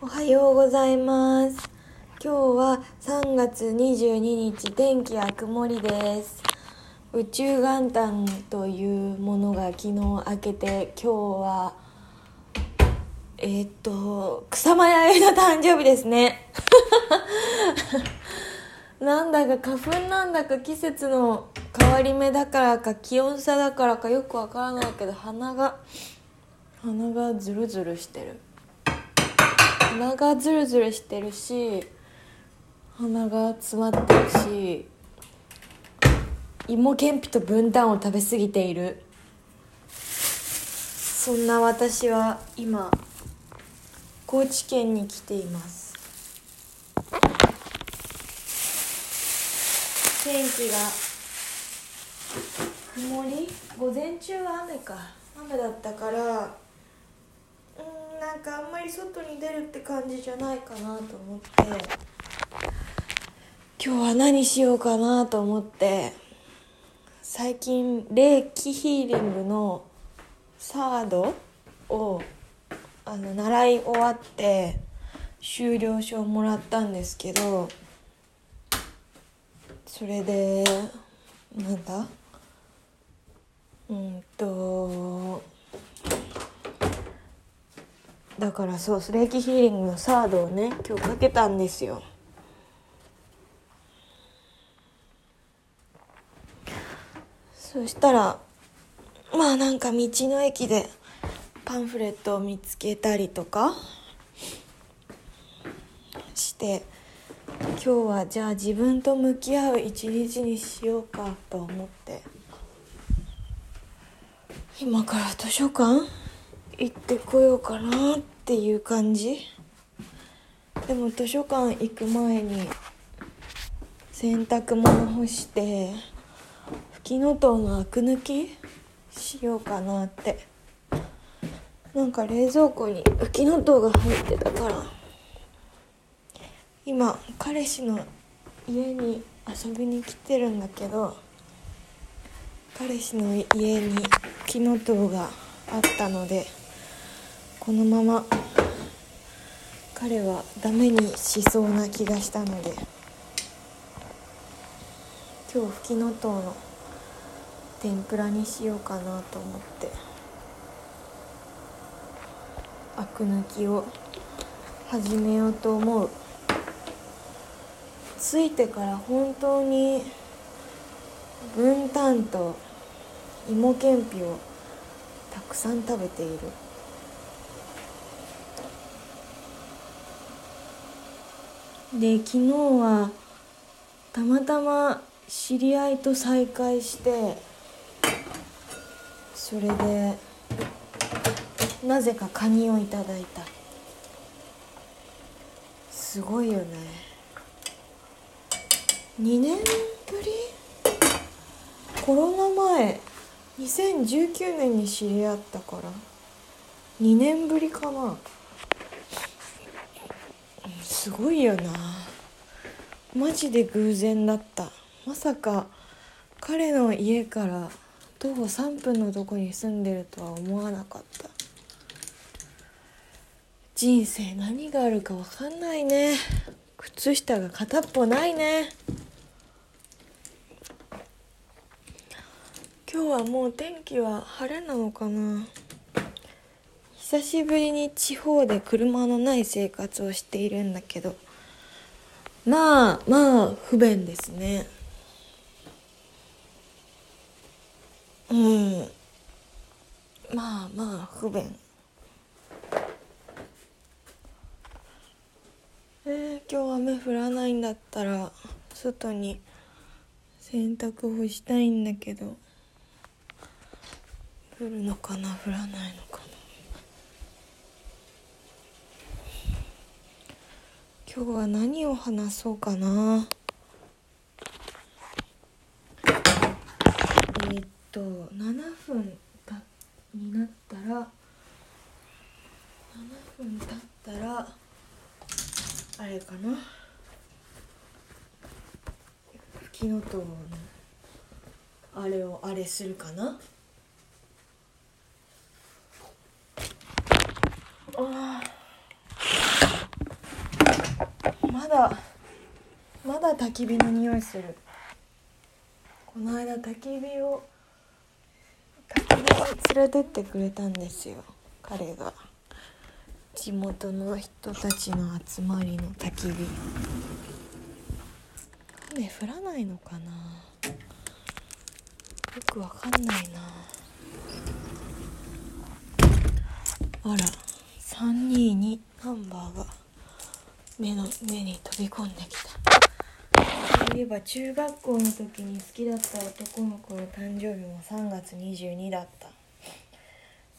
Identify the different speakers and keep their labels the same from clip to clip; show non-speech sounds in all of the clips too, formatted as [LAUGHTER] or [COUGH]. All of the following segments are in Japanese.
Speaker 1: おはようございます。今日は3月22日、天気は曇りです。宇宙元旦というものが昨日明けて、今日は、えーっと、草間彌生の誕生日ですね。[LAUGHS] なんだか花粉なんだか季節の変わり目だからか気温差だからかよくわからないけど鼻が鼻がズルズルしてる鼻がズルズルしてるし鼻が詰まってるし芋けんぴと分担を食べ過ぎている。そんな私は今高知県に来ています。天気が曇り？午前中は雨か。雨だったからなんかあんまり外に出るって感じじゃないかなと思って。今日は何しようかなと思って。最近霊気ヒーリングのサードをあの習い終わって修了証もらったんですけどそれでなんだ？うんとだからそうスレーキヒーリングのサードをね今日かけたんですよ。そしたらまあなんか道の駅でパンフレットを見つけたりとかして今日はじゃあ自分と向き合う一日にしようかと思って。今から図書館？行ってこようかなっていう感じ。でも図書館行く前に洗濯物干してふきのとうのアク抜きしようかなって。なんか冷蔵庫にふきのとうが入ってたから。今彼氏の家に遊びに来てるんだけど彼氏の家に木の塔があったのでこのまま彼はダメにしそうな気がしたので今日フキノトウの天ぷらにしようかなと思ってアク抜きを始めようと思う。着いてから本当に分担と芋けんぴをたくさん食べている。で昨日はたまたま知り合いと再会してそれでなぜかカニをいただいた。すごいよね。2年ぶり？コロナ前2019年に知り合ったから。2年ぶりかな。すごいよな。マジで偶然だった。まさか彼の家から徒歩3分のとこに住んでるとは思わなかった。人生何があるか分かんないね。靴下が片っぽないね。今日はもう天気は晴れなのかな。久しぶりに地方で車のない生活をしているんだけど。まあまあ不便ですね。うん。まあまあ不便。えー、今日雨降らないんだったら外に洗濯干したいんだけど。降るのかな降らないのかな。今日は何を話そうかな。えー、っと7分たになったら7分経ったらあれかな。ふきのとうのあれをあれするかな。ああだ。まだ焚き火の匂いする。この間焚き火を焚き火に連れてってくれたんですよ。彼が。地元の人たちの集まりの焚き火。雨降らないのかな。よくわかんないな。あら322ナンバーが。目の目に飛び込んできた。そういえば中学校の時に好きだった男の子の誕生日も3月22だった。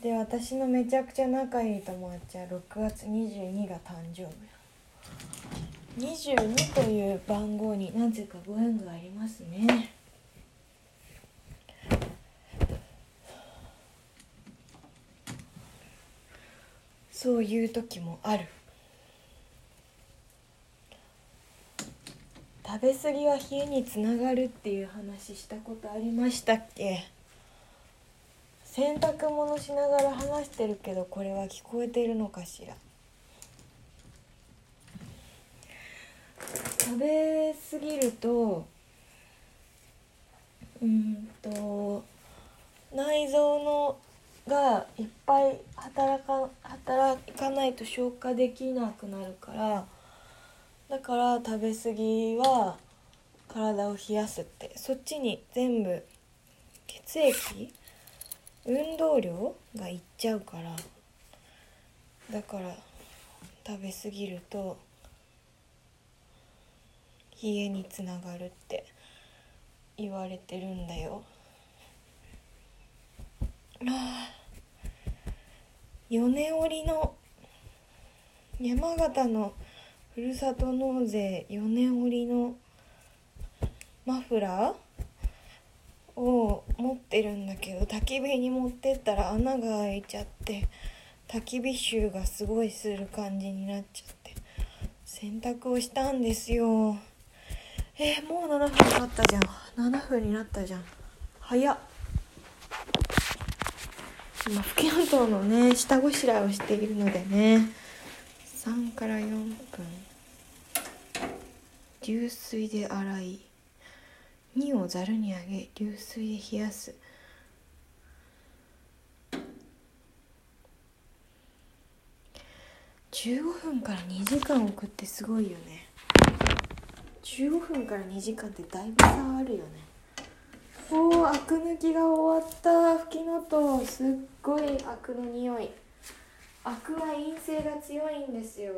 Speaker 1: で私のめちゃくちゃ仲いい友達は6月22が誕生日。22という番号になぜかご縁がありますね。そういう時もある。食べ過ぎは冷えにつながるっていう話したことありましたっけ？洗濯物しながら話してるけどこれは聞こえてるのかしら？食べ過ぎるとうんと内臓のがいっぱい働か働かないと消化できなくなるからだから食べ過ぎは体を冷やすってそっちに全部血液運動量がいっちゃうからだから食べ過ぎると冷えにつながるって言われてるんだよ。あ米織の山形のふるさと納税米織のマフラーを持ってるんだけど焚き火に持ってったら穴が開いちゃって焚き火臭がすごいする感じになっちゃって。洗濯をしたんですよ。えー、もう7分になったじゃん。7分になったじゃん。早っ。今吹きののね下ごしらえをしているのでね。3から4分。流水で洗い。2をざるにあげ流水で冷やす。15分から2時間置くってすごいよね。15分から2時間ってだいぶ差あるよね。おおアク抜きが終わった。ふきのとうすっごいアクの匂い。アクは陰性が強いんですよ。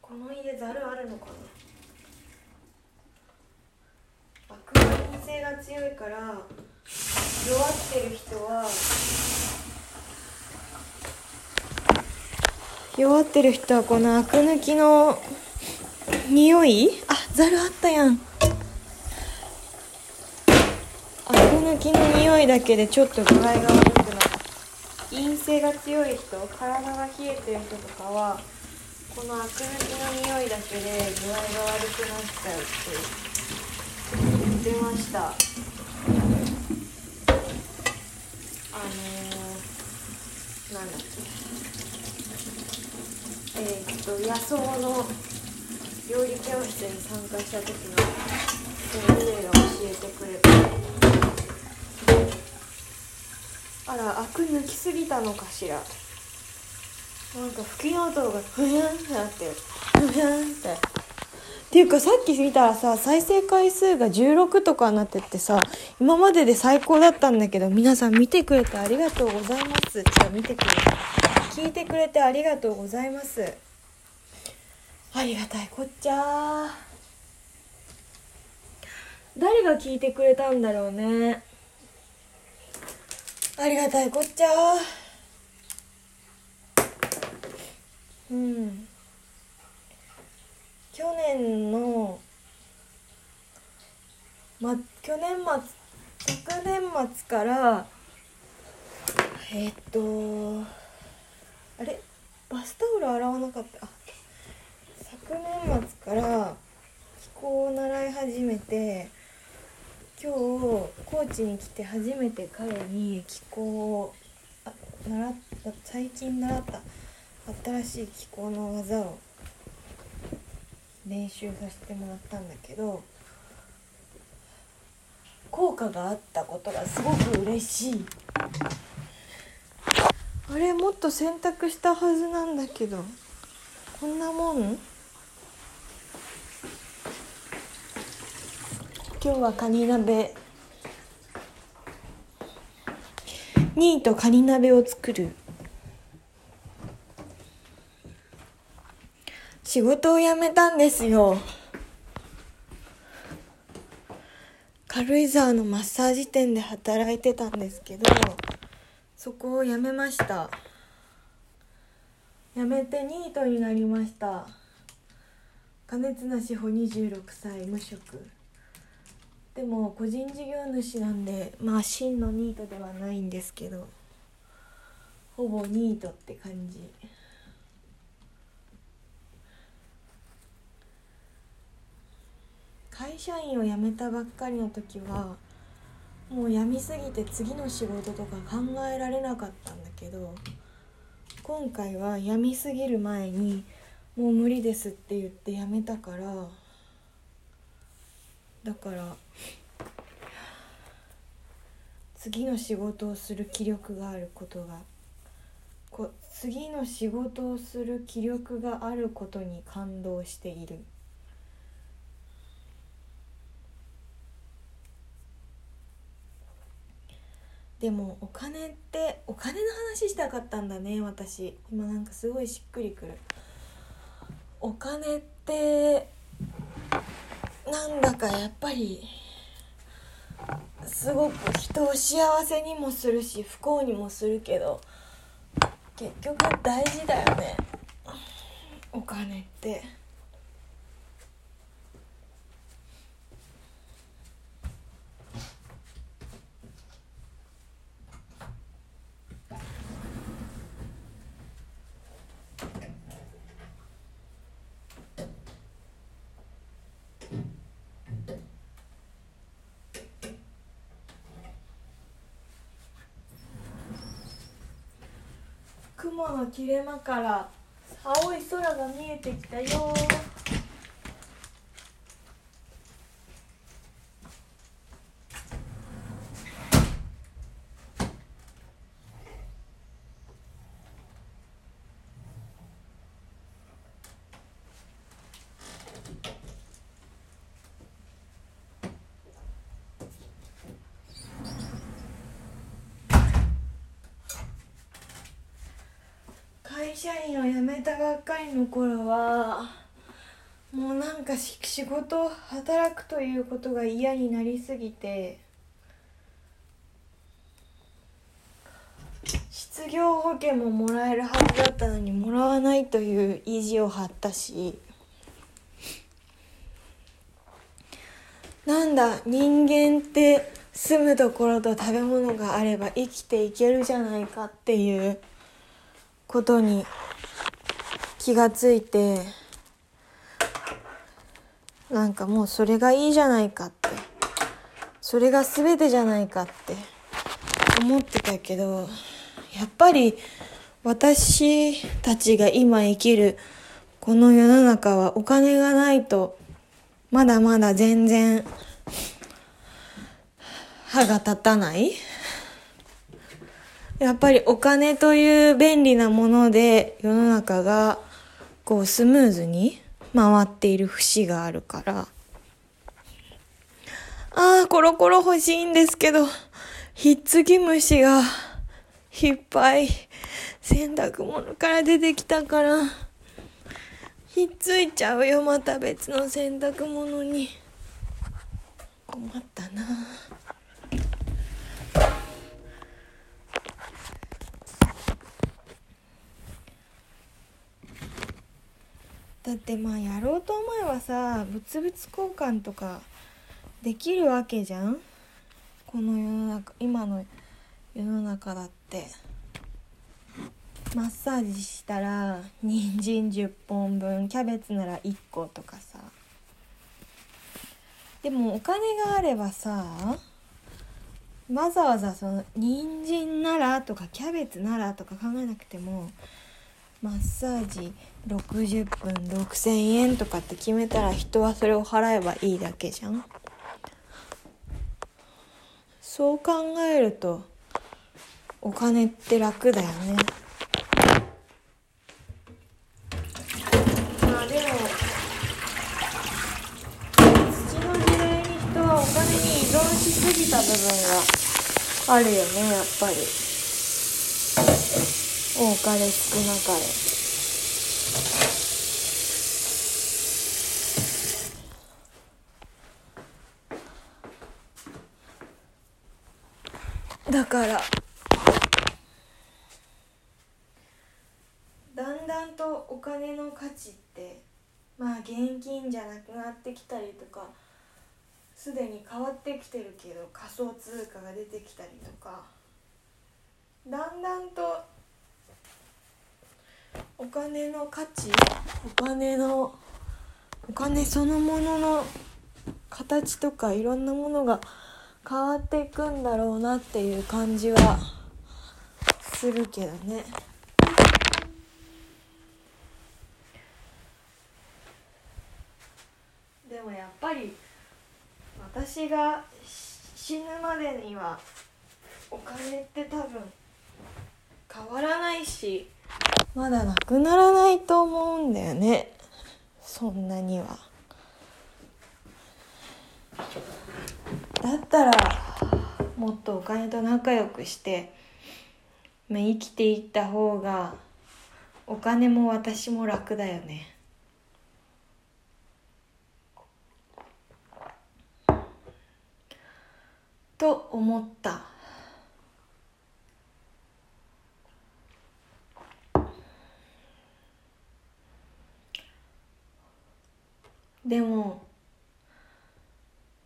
Speaker 1: この家ざるあるのかな？アクは陰性が強いから弱ってる人は弱ってる人はこのアク抜きの匂い？あざるあったやん。アク抜きの匂いだけでちょっと具合が悪くなる陰性が強い人体が冷えてる人とかはこのアク抜きの匂いだけで具合が悪くなっちゃうって言ってました。あのー、なんだっけ。えー、っと野草の料理教室に参加した時の先生が教えてくれたあらアク抜きすぎたのかしら。なんか吹きの音がふやんってなってる。ふやんって。っていうかさっき見たらさ再生回数が16とかになってってさ今までで最高だったんだけど皆さん見てくれてありがとうございます。じゃあ見てくれて聞いてくれてありがとうございます。ありがたいこっちゃ誰が聞いてくれたんだろうね。ありがたいこっちゃ。うん。去年のま去年末昨年末からえー、っとあれ？バスタオル洗わなかった？あ昨年末から気候を習い始めて今日高知に来て初めて彼に気候を習った最近習った新しい気候の技を練習させてもらったんだけど効果があったことがすごく嬉しい。あれもっと選択したはずなんだけどこんなもん？今日はカニ鍋。ニートカニ鍋を作る。仕事を辞めたんですよ。軽井沢のマッサージ店で働いてたんですけどそこを辞めました。辞めてニートになりました。金綱志保26歳無職。でも個人事業主なんでまあ真のニートではないんですけどほぼニートって感じ。会社員を辞めたばっかりの時はもう辞みすぎて次の仕事とか考えられなかったんだけど今回は辞みすぎる前にもう無理ですって言って辞めたからだから次の仕事をする気力があることがこ次の仕事をする気力があることに感動している。でもお金ってお金の話したかったんだね私今なんかすごいしっくりくるお金ってなんだかやっぱりすごく人を幸せにもするし不幸にもするけど結局大事だよねお金って。の切れ間から青い空が見えてきたよ会社員を辞めたばっかりの頃はもうなんか仕事働くということが嫌になりすぎて失業保険ももらえるはずだったのにもらわないという意地を張ったしなんだ人間って住むところと食べ物があれば生きていけるじゃないかっていうことに気がついてなんかもうそれがいいじゃないかってそれが全てじゃないかって思ってたけどやっぱり私たちが今生きるこの世の中はお金がないとまだまだ全然歯が立たない。やっぱりお金という便利なもので世の中がこうスムーズに回っている節があるから。ああ、コロコロ欲しいんですけど、ひっつき虫がいっぱい洗濯物から出てきたから、ひっついちゃうよ、また別の洗濯物に。困ったな。だってまあやろうと思えばさ物々交換とかできるわけじゃん？この世の中今の世の中だって。マッサージしたら人参10本分キャベツなら1個とかさ。でもお金があればさわざわざその人参ならとかキャベツならとか考えなくてもマッサージ60分6,000円とかって決めたら人はそれを払えばいいだけじゃん。そう考えるとお金って楽だよね。まあでも土の時代に人はお金に依存しすぎた部分があるよねやっぱり。かれ少なかれ。だからだんだんとお金の価値ってまあ現金じゃなくなってきたりとかすでに変わってきてるけど仮想通貨が出てきたりとかだんだんとお金の価値お金のお金そのものの形とかいろんなものが変わっていくんだろうなっていう感じはするけどね。でもやっぱり私が死ぬまでにはお金って多分変わらないしまだなくならないと思うんだよね。そんなには。だったらもっとお金と仲良くして、まあ、生きていった方がお金も私も楽だよね。と思った。でも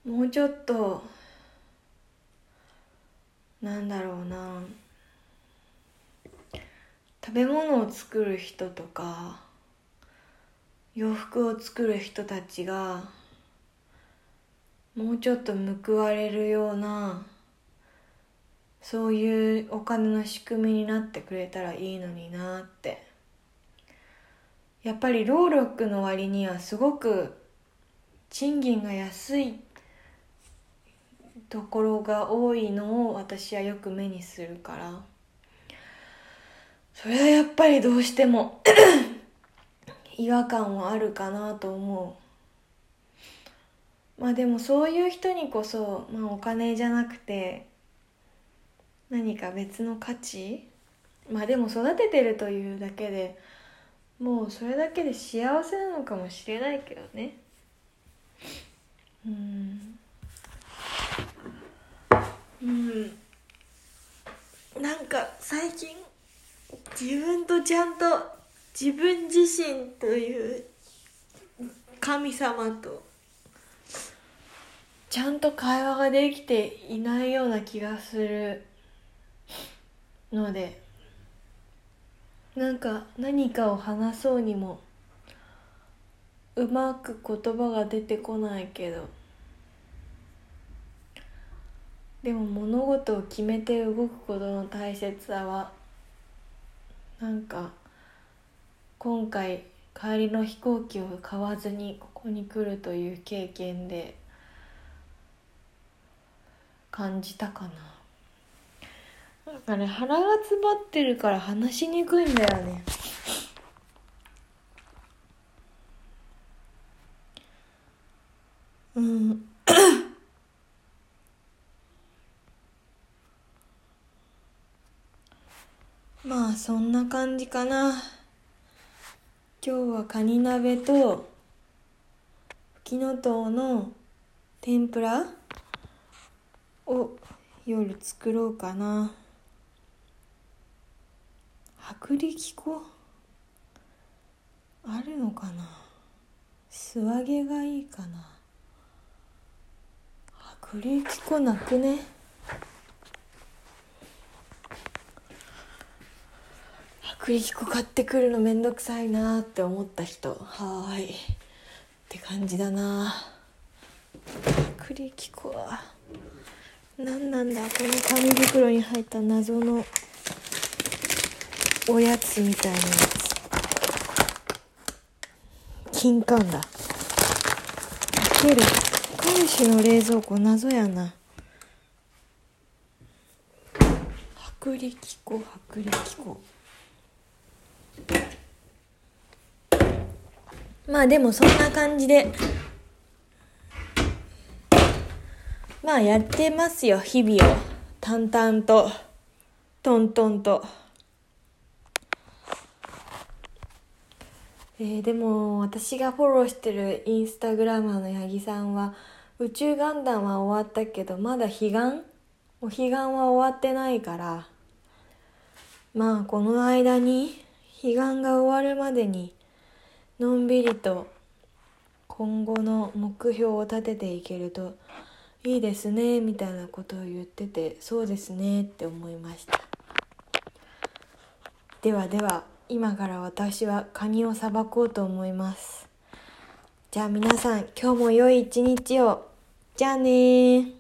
Speaker 1: もうちょっとなんだろうな。食べ物を作る人とか洋服を作る人たちがもうちょっと報われるようなそういうお金の仕組みになってくれたらいいのになって。やっぱり労力の割にはすごく賃金が安いところが多いのを私はよく目にするから。それはやっぱりどうしても [CLEARS THROAT] 違和感はあるかなと思う。まあでもそういう人にこそ、まあ、お金じゃなくて何か別の価値？まあでも育ててるというだけでもうそれだけで幸せなのかもしれないけどね。うん。うん。なんか最近自分とちゃんと自分自身という神様とちゃんと会話ができていないような気がするのでなんか何かを話そうにもうまく言葉が出てこないけど。でも物事を決めて動くことの大切さはなんか今回帰りの飛行機を買わずにここに来るという経験で感じたかな。なんかね腹が詰まってるから話しにくいんだよね。うん。まあそんな感じかな。今日はカニ鍋とフキノトウの天ぷらを夜作ろうかな。薄力粉？あるのかな？素揚げがいいかな。薄力粉なくね？薄力粉買ってくるのめんどくさいなって思った人。はーい。って感じだな。薄力粉は何なんだ？この紙袋に入った謎のおやつみたいなやつ。金柑だ。開ける。カルシの冷蔵庫謎やな。薄力粉薄力粉まあでもそんな感じで。まあやってますよ日々を。淡々と。トントンと。えー、でも私がフォローしてるインスタグラマーの八木さんは宇宙元旦は終わったけどまだ彼岸もう彼岸は終わってないから。まあこの間に彼岸が終わるまでにのんびりと今後の目標を立てていけるといいですねみたいなことを言っててそうですねって思いました。ではでは今から私はカニをさばこうと思います。じゃあ皆さん今日も良い一日を。じゃあね